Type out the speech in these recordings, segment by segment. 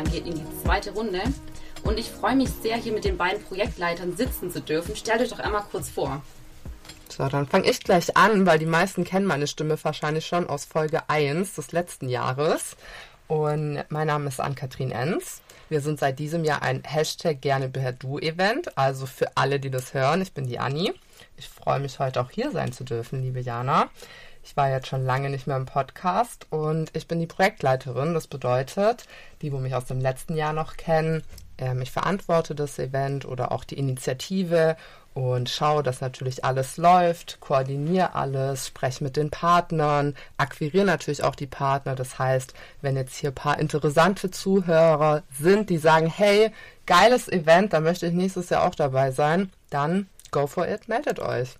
Stimmfallen geht in die zweite Runde. Und ich freue mich sehr, hier mit den beiden Projektleitern sitzen zu dürfen. Stellt euch doch einmal kurz vor. So, dann fange ich gleich an, weil die meisten kennen meine Stimme wahrscheinlich schon aus Folge 1 des letzten Jahres. Und mein Name ist Ann-Kathrin Enz. Wir sind seit diesem Jahr ein Hashtag gerne per Du-Event, also für alle, die das hören. Ich bin die Anni. Ich freue mich heute auch hier sein zu dürfen, liebe Jana. Ich war jetzt schon lange nicht mehr im Podcast und ich bin die Projektleiterin. Das bedeutet, die, wo mich aus dem letzten Jahr noch kennen, ähm, ich verantworte das Event oder auch die Initiative und schaue, dass natürlich alles läuft, koordiniere alles, spreche mit den Partnern, akquiriere natürlich auch die Partner. Das heißt, wenn jetzt hier ein paar interessante Zuhörer sind, die sagen, hey, geiles Event, da möchte ich nächstes Jahr auch dabei sein, dann go for it, meldet euch.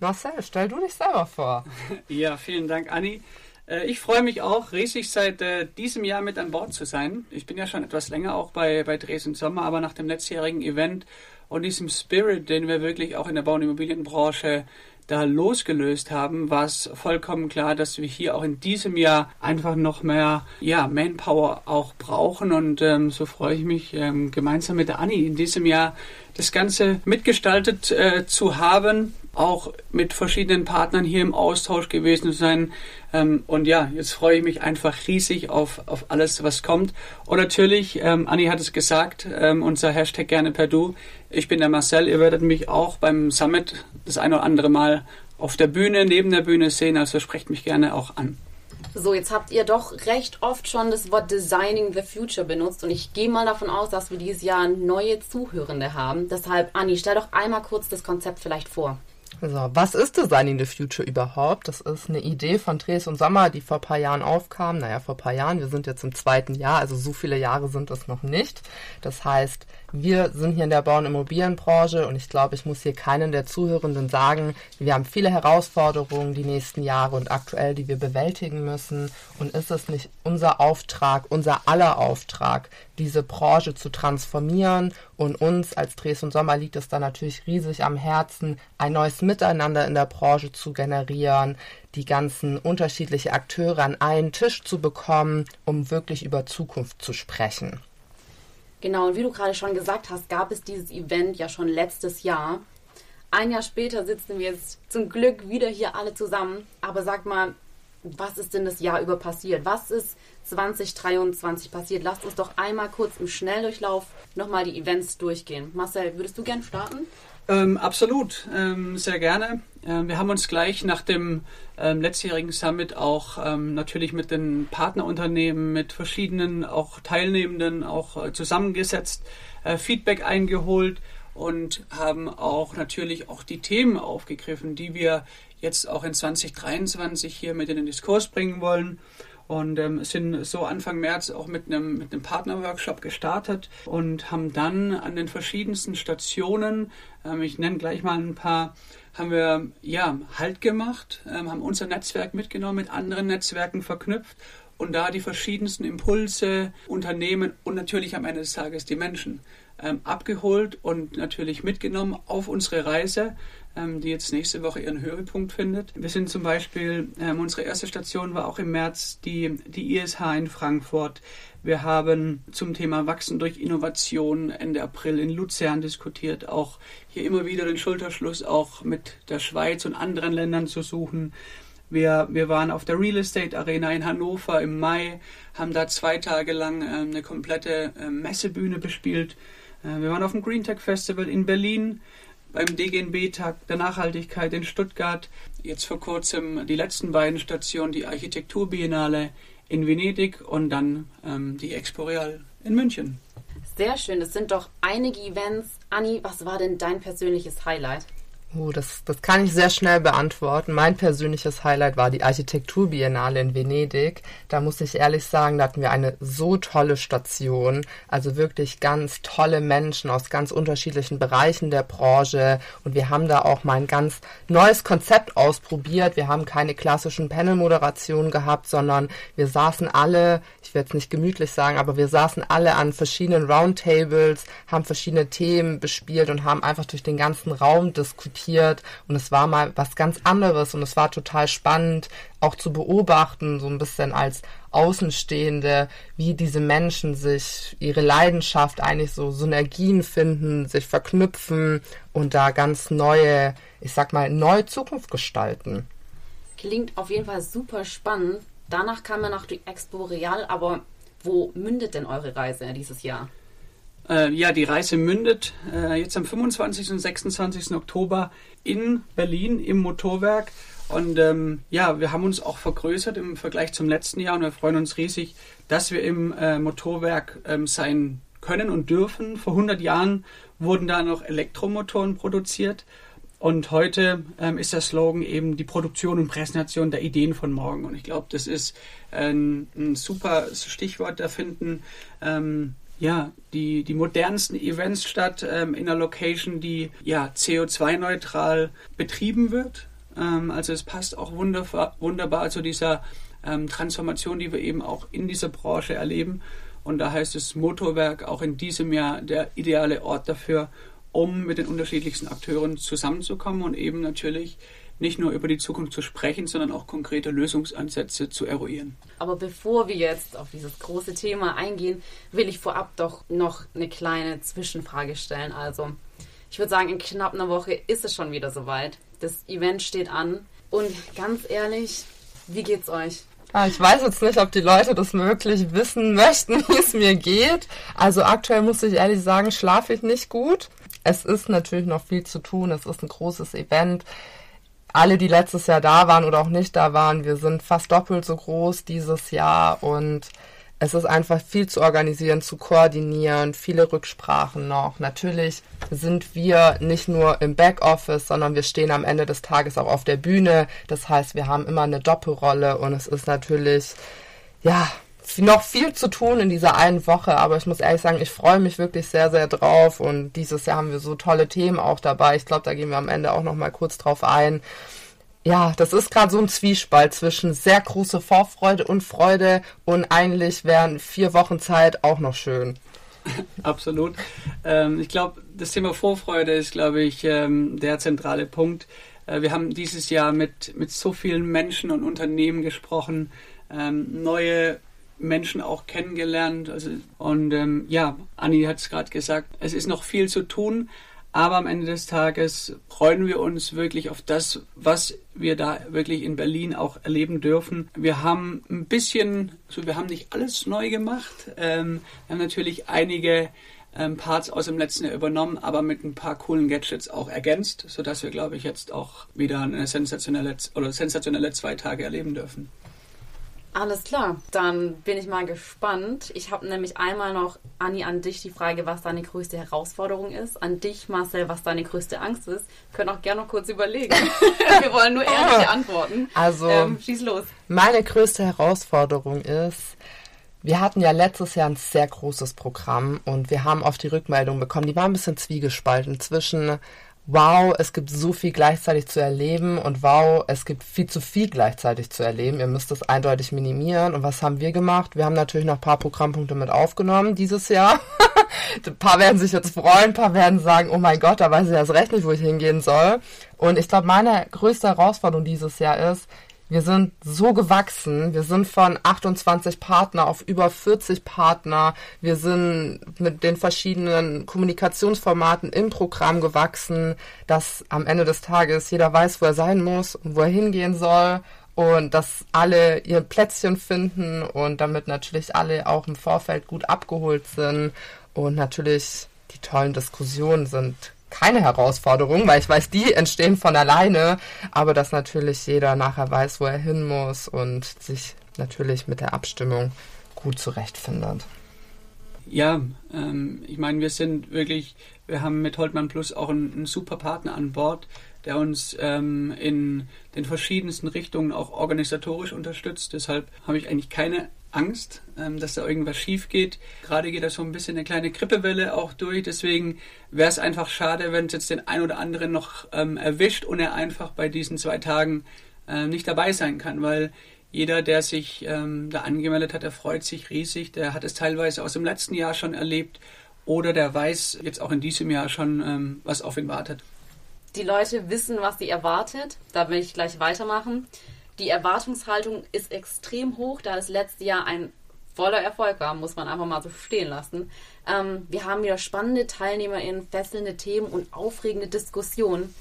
Marcel, stell du dich selber vor. Ja, vielen Dank, Anni. Äh, ich freue mich auch, riesig seit äh, diesem Jahr mit an Bord zu sein. Ich bin ja schon etwas länger auch bei, bei Dresden Sommer, aber nach dem letztjährigen Event und diesem Spirit, den wir wirklich auch in der Bau- und Immobilienbranche da losgelöst haben, war es vollkommen klar, dass wir hier auch in diesem Jahr einfach noch mehr ja, Manpower auch brauchen. Und ähm, so freue ich mich, ähm, gemeinsam mit der Anni in diesem Jahr das Ganze mitgestaltet äh, zu haben auch mit verschiedenen Partnern hier im Austausch gewesen zu sein. Ähm, und ja, jetzt freue ich mich einfach riesig auf, auf alles, was kommt. Und natürlich, ähm, Anni hat es gesagt, ähm, unser Hashtag gerne per Du. Ich bin der Marcel, ihr werdet mich auch beim Summit das ein oder andere Mal auf der Bühne, neben der Bühne sehen, also sprecht mich gerne auch an. So, jetzt habt ihr doch recht oft schon das Wort Designing the Future benutzt und ich gehe mal davon aus, dass wir dieses Jahr neue Zuhörende haben. Deshalb, Anni, stell doch einmal kurz das Konzept vielleicht vor. So, was ist Designing the Future überhaupt? Das ist eine Idee von Dres und Sommer, die vor ein paar Jahren aufkam. Naja, vor ein paar Jahren. Wir sind jetzt im zweiten Jahr, also so viele Jahre sind es noch nicht. Das heißt, wir sind hier in der Bau- und Immobilienbranche und ich glaube, ich muss hier keinen der Zuhörenden sagen, wir haben viele Herausforderungen die nächsten Jahre und aktuell, die wir bewältigen müssen. Und ist es nicht unser Auftrag, unser aller Auftrag, diese Branche zu transformieren und uns als Dres und Sommer liegt es da natürlich riesig am Herzen, ein neues Miteinander in der Branche zu generieren, die ganzen unterschiedlichen Akteure an einen Tisch zu bekommen, um wirklich über Zukunft zu sprechen. Genau, und wie du gerade schon gesagt hast, gab es dieses Event ja schon letztes Jahr. Ein Jahr später sitzen wir jetzt zum Glück wieder hier alle zusammen. Aber sag mal, was ist denn das Jahr über passiert? Was ist 2023 passiert? Lasst uns doch einmal kurz im Schnelldurchlauf nochmal die Events durchgehen. Marcel, würdest du gern starten? Ähm, absolut, ähm, sehr gerne. Ähm, wir haben uns gleich nach dem ähm, letztjährigen Summit auch ähm, natürlich mit den Partnerunternehmen, mit verschiedenen auch Teilnehmenden auch äh, zusammengesetzt, äh, Feedback eingeholt und haben auch natürlich auch die Themen aufgegriffen, die wir jetzt auch in 2023 hier mit in den Diskurs bringen wollen und ähm, sind so Anfang März auch mit einem, mit einem Partnerworkshop gestartet und haben dann an den verschiedensten Stationen, ähm, ich nenne gleich mal ein paar, haben wir ja Halt gemacht, ähm, haben unser Netzwerk mitgenommen, mit anderen Netzwerken verknüpft und da die verschiedensten Impulse, Unternehmen und natürlich am Ende des Tages die Menschen ähm, abgeholt und natürlich mitgenommen auf unsere Reise ähm, die jetzt nächste Woche ihren Höhepunkt findet. Wir sind zum Beispiel, ähm, unsere erste Station war auch im März die, die ISH in Frankfurt. Wir haben zum Thema Wachsen durch Innovation Ende April in Luzern diskutiert, auch hier immer wieder den Schulterschluss auch mit der Schweiz und anderen Ländern zu suchen. Wir, wir waren auf der Real Estate Arena in Hannover im Mai, haben da zwei Tage lang äh, eine komplette äh, Messebühne bespielt. Äh, wir waren auf dem Green Tech Festival in Berlin beim DGNB-Tag der Nachhaltigkeit in Stuttgart. Jetzt vor kurzem die letzten beiden Stationen, die Architekturbiennale in Venedig und dann ähm, die Expo Real in München. Sehr schön, das sind doch einige Events. Anni, was war denn dein persönliches Highlight? Oh, das, das kann ich sehr schnell beantworten. Mein persönliches Highlight war die Architekturbiennale in Venedig. Da muss ich ehrlich sagen, da hatten wir eine so tolle Station. Also wirklich ganz tolle Menschen aus ganz unterschiedlichen Bereichen der Branche. Und wir haben da auch mal ein ganz neues Konzept ausprobiert. Wir haben keine klassischen Panel-Moderationen gehabt, sondern wir saßen alle, ich werde es nicht gemütlich sagen, aber wir saßen alle an verschiedenen Roundtables, haben verschiedene Themen bespielt und haben einfach durch den ganzen Raum diskutiert konzipiert und es war mal was ganz anderes und es war total spannend auch zu beobachten, so ein bisschen als Außenstehende, wie diese Menschen sich ihre Leidenschaft eigentlich so Synergien finden, sich verknüpfen und da ganz neue, ich sag mal, neue Zukunft gestalten. Klingt auf jeden Fall super spannend. Danach kam man nach die Expo Real, aber wo mündet denn eure Reise dieses Jahr? Äh, ja, die Reise mündet äh, jetzt am 25. und 26. Oktober in Berlin im Motorwerk. Und ähm, ja, wir haben uns auch vergrößert im Vergleich zum letzten Jahr und wir freuen uns riesig, dass wir im äh, Motorwerk ähm, sein können und dürfen. Vor 100 Jahren wurden da noch Elektromotoren produziert und heute ähm, ist der Slogan eben die Produktion und Präsentation der Ideen von morgen. Und ich glaube, das ist ein, ein, super Stichwort. Da finden ähm, ja, die, die modernsten Events statt ähm, in einer Location, die ja CO2-neutral betrieben wird. Ähm, also es passt auch wunderbar, wunderbar zu dieser ähm, Transformation, die wir eben auch in dieser Branche erleben. Und da heißt es Motorwerk auch in diesem Jahr der ideale Ort dafür, um mit den unterschiedlichsten Akteuren zusammenzukommen und eben natürlich nicht nur über die Zukunft zu sprechen, sondern auch konkrete Lösungsansätze zu eruieren. Aber bevor wir jetzt auf dieses große Thema eingehen, will ich vorab doch noch eine kleine Zwischenfrage stellen. Also, ich würde sagen, in knapp einer Woche ist es schon wieder soweit. Das Event steht an. Und ganz ehrlich, wie geht's euch? Ah, ich weiß jetzt nicht, ob die Leute das wirklich wissen möchten, wie es mir geht. Also aktuell muss ich ehrlich sagen, schlafe ich nicht gut. Es ist natürlich noch viel zu tun. Es ist ein großes Event alle, die letztes Jahr da waren oder auch nicht da waren, wir sind fast doppelt so groß dieses Jahr und es ist einfach viel zu organisieren, zu koordinieren, viele Rücksprachen noch. Natürlich sind wir nicht nur im Backoffice, sondern wir stehen am Ende des Tages auch auf der Bühne. Das heißt, wir haben immer eine Doppelrolle und es ist natürlich, ja, noch viel zu tun in dieser einen Woche, aber ich muss ehrlich sagen, ich freue mich wirklich sehr, sehr drauf und dieses Jahr haben wir so tolle Themen auch dabei. Ich glaube, da gehen wir am Ende auch noch mal kurz drauf ein. Ja, das ist gerade so ein Zwiespalt zwischen sehr große Vorfreude und Freude und eigentlich wären vier Wochen Zeit auch noch schön. Absolut. Ähm, ich glaube, das Thema Vorfreude ist, glaube ich, ähm, der zentrale Punkt. Äh, wir haben dieses Jahr mit, mit so vielen Menschen und Unternehmen gesprochen, ähm, neue Menschen auch kennengelernt. Also, und ähm, ja, Anni hat es gerade gesagt, es ist noch viel zu tun, aber am Ende des Tages freuen wir uns wirklich auf das, was wir da wirklich in Berlin auch erleben dürfen. Wir haben ein bisschen, so wir haben nicht alles neu gemacht. Ähm, wir haben natürlich einige ähm, Parts aus dem letzten Jahr übernommen, aber mit ein paar coolen Gadgets auch ergänzt, sodass wir, glaube ich, jetzt auch wieder eine sensationelle oder sensationelle zwei Tage erleben dürfen. Alles klar, dann bin ich mal gespannt. Ich habe nämlich einmal noch, Anni, an dich die Frage, was deine größte Herausforderung ist. An dich, Marcel, was deine größte Angst ist. Können auch gerne noch kurz überlegen. Wir wollen nur ehrliche Antworten. Also, ähm, schieß los. Meine größte Herausforderung ist, wir hatten ja letztes Jahr ein sehr großes Programm und wir haben oft die Rückmeldung bekommen, die war ein bisschen zwiegespalten zwischen wow, es gibt so viel gleichzeitig zu erleben und wow, es gibt viel zu viel gleichzeitig zu erleben. Ihr müsst es eindeutig minimieren. Und was haben wir gemacht? Wir haben natürlich noch ein paar Programmpunkte mit aufgenommen dieses Jahr. ein paar werden sich jetzt freuen, ein paar werden sagen, oh mein Gott, da weiß ich erst recht nicht, wo ich hingehen soll. Und ich glaube, meine größte Herausforderung dieses Jahr ist, wir sind so gewachsen. Wir sind von 28 Partner auf über 40 Partner. Wir sind mit den verschiedenen Kommunikationsformaten im Programm gewachsen, dass am Ende des Tages jeder weiß, wo er sein muss und wo er hingehen soll und dass alle ihr Plätzchen finden und damit natürlich alle auch im Vorfeld gut abgeholt sind und natürlich die tollen Diskussionen sind keine Herausforderung, weil ich weiß, die entstehen von alleine, aber dass natürlich jeder nachher weiß, wo er hin muss und sich natürlich mit der Abstimmung gut zurechtfindet. Ja, ähm, ich meine, wir sind wirklich, wir haben mit Holtmann Plus auch einen, einen super Partner an Bord, der uns ähm, in den verschiedensten Richtungen auch organisatorisch unterstützt. Deshalb habe ich eigentlich keine Angst, ähm, dass da irgendwas schief geht. Gerade geht da so ein bisschen eine kleine Grippewelle auch durch. Deswegen wäre es einfach schade, wenn es jetzt den ein oder anderen noch ähm, erwischt und er einfach bei diesen zwei Tagen äh, nicht dabei sein kann, weil jeder, der sich ähm, da angemeldet hat, der freut sich riesig. Der hat es teilweise aus dem letzten Jahr schon erlebt oder der weiß jetzt auch in diesem Jahr schon, ähm, was auf ihn wartet. Die Leute wissen, was sie erwartet. Da will ich gleich weitermachen. Die Erwartungshaltung ist extrem hoch, da das letzte Jahr ein voller Erfolg war, muss man einfach mal so stehen lassen. Ähm, wir haben wieder spannende TeilnehmerInnen, fesselnde Themen und aufregende Diskussionen.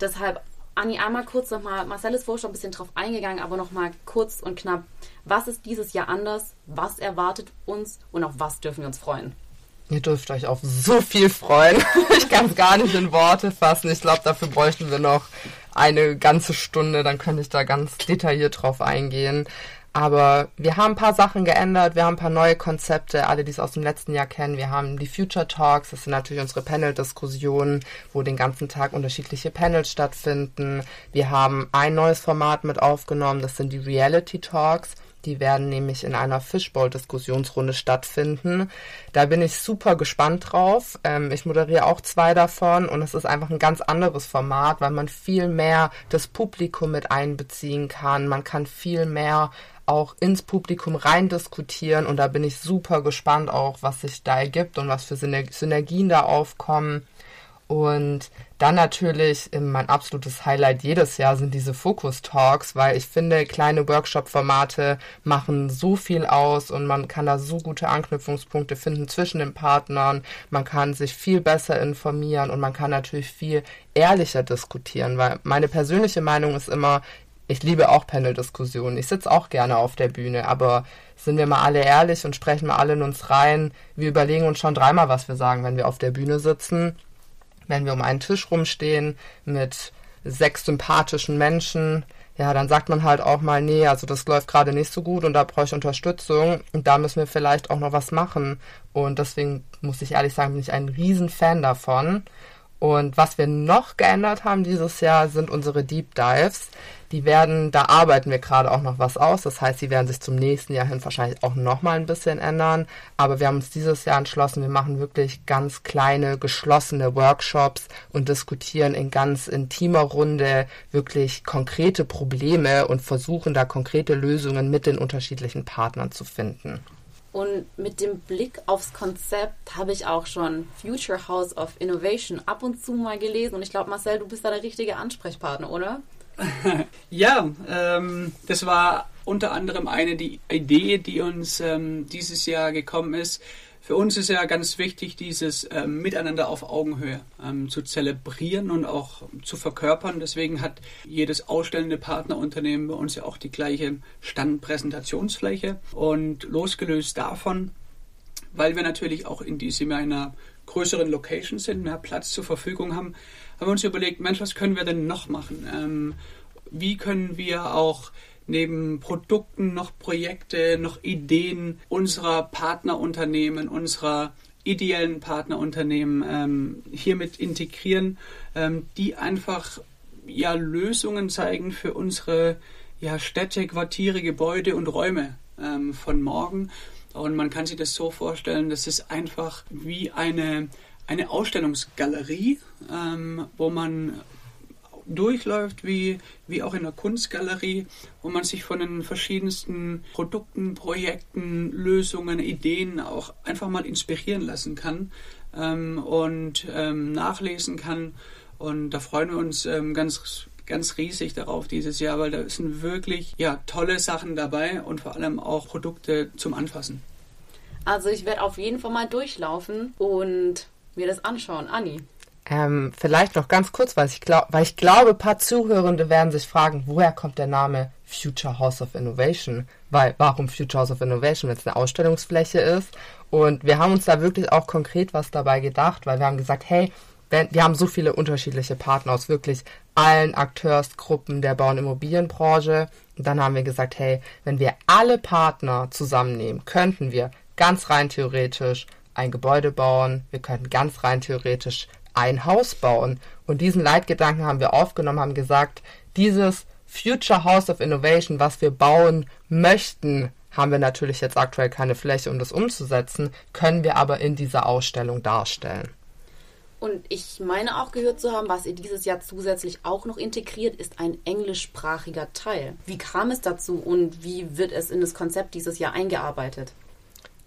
Deshalb, Anni, einmal kurz nochmal, Marcel ist vorher schon ein bisschen drauf eingegangen, aber nochmal kurz und knapp. Was ist dieses Jahr anders? Was erwartet uns und auf was dürfen wir uns freuen? Ihr dürft euch auf so viel freuen. Ich kann es gar nicht in Worte fassen. Ich glaube, dafür bräuchten wir noch eine ganze Stunde. Dann könnte ich da ganz detailliert drauf eingehen. Aber wir haben ein paar Sachen geändert, wir haben ein paar neue Konzepte, alle, die es aus dem letzten Jahr kennen. Wir haben die Future Talks, das sind natürlich unsere Panel-Diskussionen, wo den ganzen Tag unterschiedliche Panels stattfinden. Wir haben ein neues Format mit aufgenommen, das sind die Reality Talks. Die werden nämlich in einer Fishbowl-Diskussionsrunde stattfinden. Da bin ich super gespannt drauf. Ähm, ich moderiere auch zwei davon und es ist einfach ein ganz anderes Format, weil man viel mehr das Publikum mit einbeziehen kann. Man kann viel mehr auch ins Publikum rein diskutieren und da bin ich super gespannt auch, was sich da ergibt und was für Synergien da aufkommen. Und dann natürlich mein absolutes Highlight jedes Jahr sind diese Focus Talks, weil ich finde, kleine Workshop-Formate machen so viel aus und man kann da so gute Anknüpfungspunkte finden zwischen den Partnern. Man kann sich viel besser informieren und man kann natürlich viel ehrlicher diskutieren, weil meine persönliche Meinung ist immer, ich liebe auch Panel-Diskussionen. Ich sitze auch gerne auf der Bühne, aber sind wir mal alle ehrlich und sprechen mal alle in uns rein. Wir überlegen uns schon dreimal, was wir sagen, wenn wir auf der Bühne sitzen wenn wir um einen Tisch rumstehen mit sechs sympathischen Menschen, ja, dann sagt man halt auch mal, nee, also das läuft gerade nicht so gut und da brauche ich Unterstützung und da müssen wir vielleicht auch noch was machen. Und deswegen muss ich ehrlich sagen, bin ich ein Riesenfan davon. Und was wir noch geändert haben dieses Jahr, sind unsere Deep Dives. Die werden, da arbeiten wir gerade auch noch was aus. Das heißt, sie werden sich zum nächsten Jahr hin wahrscheinlich auch noch mal ein bisschen ändern. Aber wir haben uns dieses Jahr entschlossen, wir machen wirklich ganz kleine, geschlossene Workshops und diskutieren in ganz intimer Runde wirklich konkrete Probleme und versuchen da konkrete Lösungen mit den unterschiedlichen Partnern zu finden. Und mit dem Blick aufs Konzept habe ich auch schon Future House of Innovation ab und zu mal gelesen. Und ich glaube, Marcel, du bist da der richtige Ansprechpartner, oder? ja, ähm, das war unter anderem eine die Idee, die uns ähm, dieses Jahr gekommen ist, für uns ist ja ganz wichtig, dieses ähm, Miteinander auf Augenhöhe ähm, zu zelebrieren und auch zu verkörpern. Deswegen hat jedes ausstellende Partnerunternehmen bei uns ja auch die gleiche Standpräsentationsfläche. Und losgelöst davon, weil wir natürlich auch in diesem Jahr in einer größeren Location sind, mehr Platz zur Verfügung haben, haben wir uns überlegt, Mensch, was können wir denn noch machen? Ähm, wie können wir auch neben Produkten noch Projekte, noch Ideen unserer Partnerunternehmen, unserer ideellen Partnerunternehmen ähm, hiermit integrieren, ähm, die einfach ja Lösungen zeigen für unsere ja, Städte, Quartiere, Gebäude und Räume ähm, von morgen. Und man kann sich das so vorstellen, das ist einfach wie eine, eine Ausstellungsgalerie, ähm, wo man durchläuft, wie, wie auch in der Kunstgalerie, wo man sich von den verschiedensten Produkten, Projekten, Lösungen, Ideen auch einfach mal inspirieren lassen kann ähm, und ähm, nachlesen kann. Und da freuen wir uns ähm, ganz ganz riesig darauf dieses Jahr, weil da sind wirklich ja, tolle Sachen dabei und vor allem auch Produkte zum Anfassen. Also ich werde auf jeden Fall mal durchlaufen und mir das anschauen. Anni. Ähm, vielleicht noch ganz kurz, weil ich, glaub, weil ich glaube, ein paar Zuhörende werden sich fragen, woher kommt der Name Future House of Innovation? Weil, warum Future House of Innovation, wenn es eine Ausstellungsfläche ist? Und wir haben uns da wirklich auch konkret was dabei gedacht, weil wir haben gesagt, hey, wenn, wir haben so viele unterschiedliche Partner aus wirklich allen Akteursgruppen der Bau- und Immobilienbranche. Und dann haben wir gesagt, hey, wenn wir alle Partner zusammennehmen, könnten wir ganz rein theoretisch ein Gebäude bauen, wir könnten ganz rein theoretisch ein Haus bauen. Und diesen Leitgedanken haben wir aufgenommen, haben gesagt, dieses Future House of Innovation, was wir bauen möchten, haben wir natürlich jetzt aktuell keine Fläche, um das umzusetzen, können wir aber in dieser Ausstellung darstellen. Und ich meine auch gehört zu haben, was ihr dieses Jahr zusätzlich auch noch integriert, ist ein englischsprachiger Teil. Wie kam es dazu und wie wird es in das Konzept dieses Jahr eingearbeitet?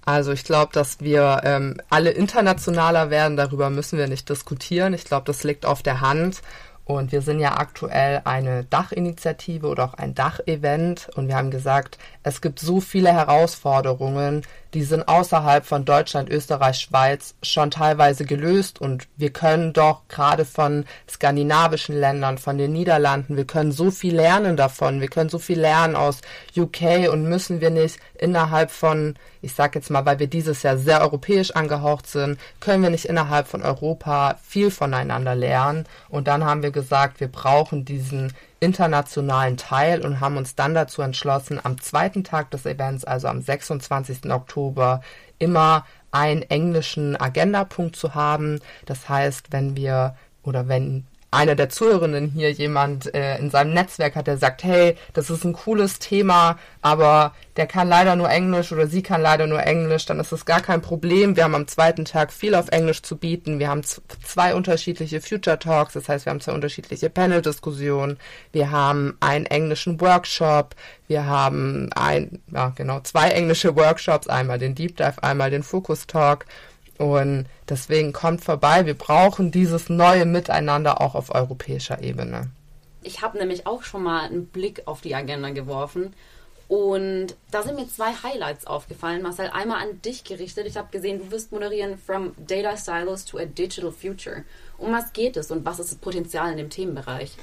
Also ich glaube, dass wir ähm, alle internationaler werden, darüber müssen wir nicht diskutieren. Ich glaube, das liegt auf der Hand. Und wir sind ja aktuell eine Dachinitiative oder auch ein Dachevent. Und wir haben gesagt, es gibt so viele Herausforderungen, die sind außerhalb von Deutschland, Österreich, Schweiz schon teilweise gelöst. Und wir können doch gerade von skandinavischen Ländern, von den Niederlanden, wir können so viel lernen davon. Wir können so viel lernen aus UK und müssen wir nicht innerhalb von, ich sag jetzt mal, weil wir dieses Jahr sehr europäisch angehaucht sind, können wir nicht innerhalb von Europa viel voneinander lernen. Und dann haben wir gesagt, wir brauchen diesen internationalen Teil und haben uns dann dazu entschlossen, am zweiten Tag des Events, also am 26. Oktober, immer einen englischen Agendapunkt zu haben. Das heißt, wenn wir oder wenn einer der Zuhörenden hier jemand äh, in seinem Netzwerk hat, der sagt, hey, das ist ein cooles Thema, aber der kann leider nur Englisch oder sie kann leider nur Englisch, dann ist das gar kein Problem. Wir haben am zweiten Tag viel auf Englisch zu bieten. Wir haben zwei unterschiedliche Future Talks, das heißt, wir haben zwei unterschiedliche Panel-Diskussionen. Wir haben einen englischen Workshop. Wir haben ein, ja, genau, zwei englische Workshops, einmal den Deep Dive, einmal den Focus Talk. Und deswegen kommt vorbei, wir brauchen dieses neue Miteinander auch auf europäischer Ebene. Ich habe nämlich auch schon mal einen Blick auf die Agenda geworfen und da sind mir zwei Highlights aufgefallen. Marcel, einmal an dich gerichtet. Ich habe gesehen, du wirst moderieren From Data Silos to a Digital Future. Um was geht es und was ist das Potenzial in dem Themenbereich?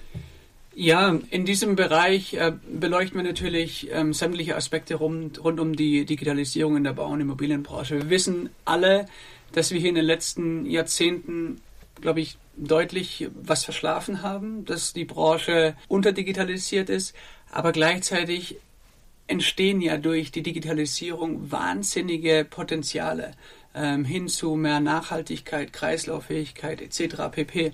Ja, in diesem Bereich äh, beleuchten wir natürlich ähm, sämtliche Aspekte rund, rund um die Digitalisierung in der Bau- und Immobilienbranche. Wir wissen alle, dass wir hier in den letzten Jahrzehnten, glaube ich, deutlich was verschlafen haben, dass die Branche unterdigitalisiert ist, aber gleichzeitig entstehen ja durch die Digitalisierung wahnsinnige Potenziale ähm, hin zu mehr Nachhaltigkeit, Kreislauffähigkeit etc. pp.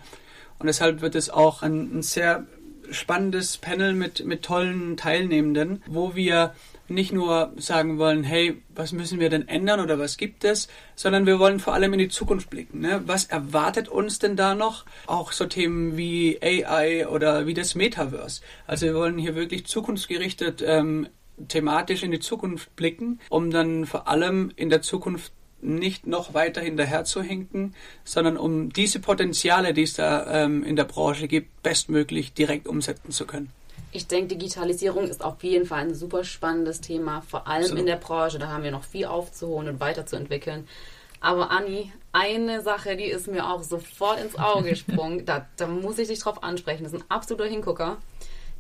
Und deshalb wird es auch ein, ein sehr spannendes Panel mit, mit tollen Teilnehmenden, wo wir nicht nur sagen wollen, hey, was müssen wir denn ändern oder was gibt es, sondern wir wollen vor allem in die Zukunft blicken. Ne? Was erwartet uns denn da noch? Auch so Themen wie AI oder wie das Metaverse. Also wir wollen hier wirklich zukunftsgerichtet ähm, thematisch in die Zukunft blicken, um dann vor allem in der Zukunft nicht noch weiter hinterher zu hinken, sondern um diese Potenziale, die es da ähm, in der Branche gibt, bestmöglich direkt umsetzen zu können. Ich denke, Digitalisierung ist auf jeden Fall ein super spannendes Thema, vor allem Absolut. in der Branche. Da haben wir noch viel aufzuholen und weiterzuentwickeln. Aber Anni, eine Sache, die ist mir auch sofort ins Auge gesprungen. da, da muss ich dich drauf ansprechen. Das ist ein absoluter Hingucker.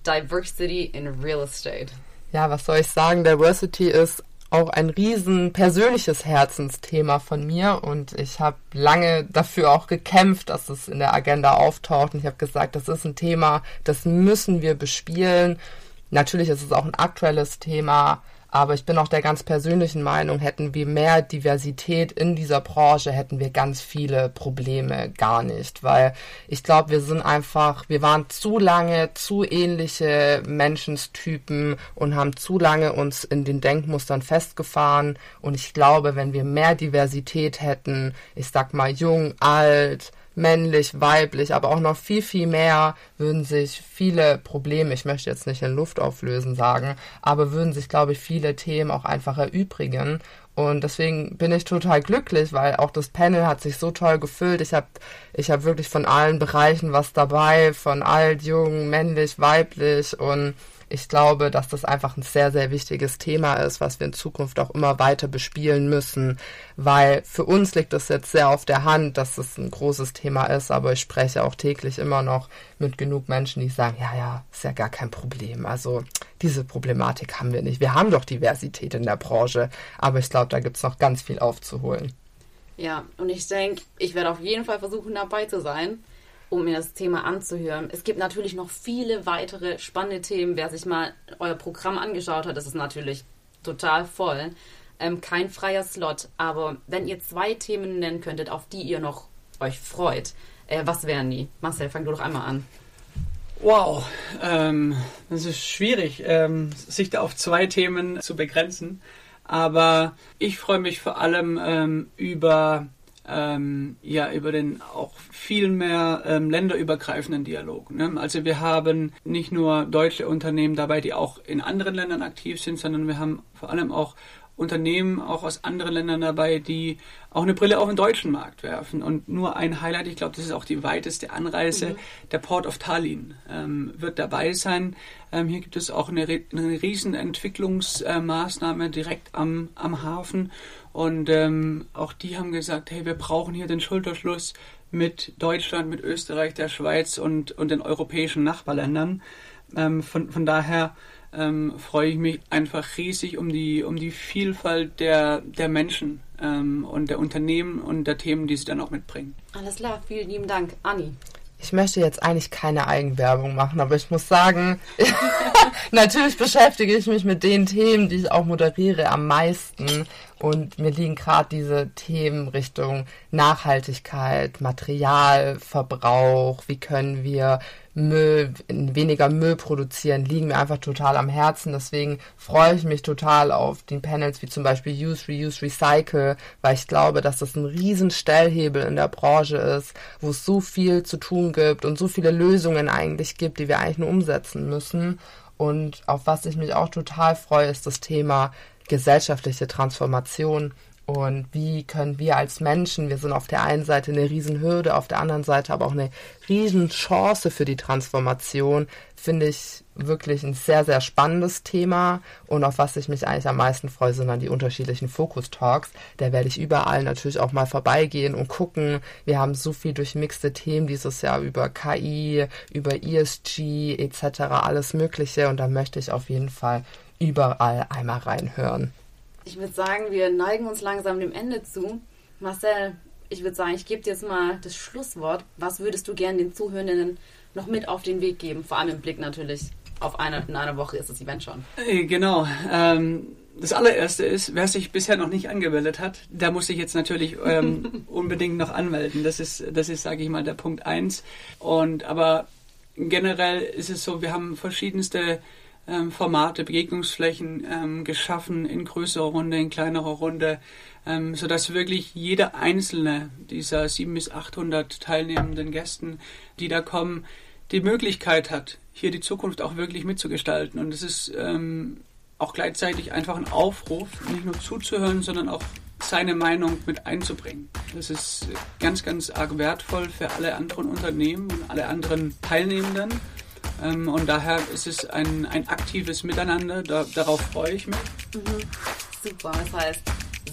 Diversity in Real Estate. Ja, was soll ich sagen? Diversity ist auch ein riesen persönliches Herzensthema von mir. Und ich habe lange dafür auch gekämpft, dass es in der Agenda auftaucht. Und ich habe gesagt, das ist ein Thema, das müssen wir bespielen. Natürlich ist es auch ein aktuelles Thema, aber ich bin auch der ganz persönlichen Meinung, hätten wir mehr Diversität in dieser Branche, hätten wir ganz viele Probleme gar nicht. Weil ich glaube, wir sind einfach, wir waren zu lange zu ähnliche Menschenstypen und haben zu lange uns in den Denkmustern festgefahren. Und ich glaube, wenn wir mehr Diversität hätten, ich sag mal jung, alt, männlich, weiblich, aber auch noch viel, viel mehr würden sich viele Probleme, ich möchte jetzt nicht in Luft auflösen sagen, aber würden sich, glaube ich, viele Themen auch einfach erübrigen. Und deswegen bin ich total glücklich, weil auch das Panel hat sich so toll gefüllt. Ich habe ich hab wirklich von allen Bereichen was dabei, von alt, jung, männlich, weiblich und ich glaube, dass das einfach ein sehr, sehr wichtiges Thema ist, was wir in Zukunft auch immer weiter bespielen müssen, weil für uns liegt es jetzt sehr auf der Hand, dass es ein großes Thema ist, aber ich spreche auch täglich immer noch mit genug Menschen, die sagen, ja, ja, ist ja gar kein Problem. Also diese Problematik haben wir nicht. Wir haben doch Diversität in der Branche, aber ich glaube, da gibt es noch ganz viel aufzuholen. Ja, und ich denke, ich werde auf jeden Fall versuchen, dabei zu sein um mir das Thema anzuhören. Es gibt natürlich noch viele weitere spannende Themen. Wer sich mal euer Programm angeschaut hat, das ist natürlich total voll. Ähm, kein freier Slot, aber wenn ihr zwei Themen nennen könntet, auf die ihr noch euch freut, äh, was wären die? Marcel, fang du doch einmal an. Wow, ähm, das ist schwierig, ähm, sich da auf zwei Themen zu begrenzen. Aber ich freue mich vor allem ähm, über ähm, ja über den auch viel mehr ähm, länderübergreifenden Dialog. Ne? Also wir haben nicht nur deutsche Unternehmen dabei, die auch in anderen Ländern aktiv sind, sondern wir haben vor allem auch Unternehmen auch aus anderen Ländern dabei, die auch eine Brille auf den deutschen Markt werfen. Und nur ein Highlight, ich glaube, das ist auch die weiteste Anreise, mhm. der Port of Tallinn ähm, wird dabei sein. Ähm, hier gibt es auch eine, eine riesen Entwicklungsmaßnahme direkt am, am Hafen. Und ähm, auch die haben gesagt, hey, wir brauchen hier den Schulterschluss mit Deutschland, mit Österreich, der Schweiz und, und den europäischen Nachbarländern. Ähm, von, von daher ähm, freue ich mich einfach riesig um die, um die Vielfalt der, der Menschen ähm, und der Unternehmen und der Themen, die sie dann auch mitbringen. Alles klar, vielen lieben Dank. Anni. Ich möchte jetzt eigentlich keine Eigenwerbung machen, aber ich muss sagen, natürlich beschäftige ich mich mit den Themen, die ich auch moderiere, am meisten. Und mir liegen gerade diese Themen Richtung Nachhaltigkeit, Materialverbrauch, wie können wir Müll, weniger Müll produzieren, liegen mir einfach total am Herzen. Deswegen freue ich mich total auf die Panels wie zum Beispiel Use, Reuse, Recycle, weil ich glaube, dass das ein riesen Stellhebel in der Branche ist, wo es so viel zu tun gibt und so viele Lösungen eigentlich gibt, die wir eigentlich nur umsetzen müssen. Und auf was ich mich auch total freue, ist das Thema gesellschaftliche Transformation und wie können wir als Menschen, wir sind auf der einen Seite eine Riesenhürde, auf der anderen Seite aber auch eine Riesenchance für die Transformation, finde ich wirklich ein sehr, sehr spannendes Thema. Und auf was ich mich eigentlich am meisten freue, sind dann die unterschiedlichen Fokus-Talks. Da werde ich überall natürlich auch mal vorbeigehen und gucken. Wir haben so viel durchmixte Themen dieses Jahr über KI, über ESG etc., alles Mögliche. Und da möchte ich auf jeden Fall überall einmal reinhören. Ich würde sagen, wir neigen uns langsam dem Ende zu. Marcel, ich würde sagen, ich gebe dir jetzt mal das Schlusswort. Was würdest du gerne den Zuhörenden noch mit auf den Weg geben? Vor allem im Blick natürlich auf eine, in einer Woche ist das Event schon. Äh, genau. Ähm, das allererste ist, wer sich bisher noch nicht angemeldet hat, der muss sich jetzt natürlich ähm, unbedingt noch anmelden. Das ist, das ist, sage ich mal, der Punkt eins. Und aber generell ist es so, wir haben verschiedenste ähm, Formate, Begegnungsflächen ähm, geschaffen in größerer Runde, in kleinerer Runde, ähm, sodass wirklich jeder einzelne dieser 700 bis 800 teilnehmenden Gästen, die da kommen, die Möglichkeit hat, hier die Zukunft auch wirklich mitzugestalten. Und es ist ähm, auch gleichzeitig einfach ein Aufruf, nicht nur zuzuhören, sondern auch seine Meinung mit einzubringen. Das ist ganz, ganz arg wertvoll für alle anderen Unternehmen und alle anderen Teilnehmenden. Ähm, und daher ist es ein, ein aktives Miteinander. Da, darauf freue ich mich. Mhm. Super, das heißt,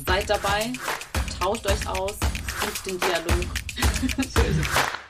seid dabei, tauscht euch aus, sucht den Dialog.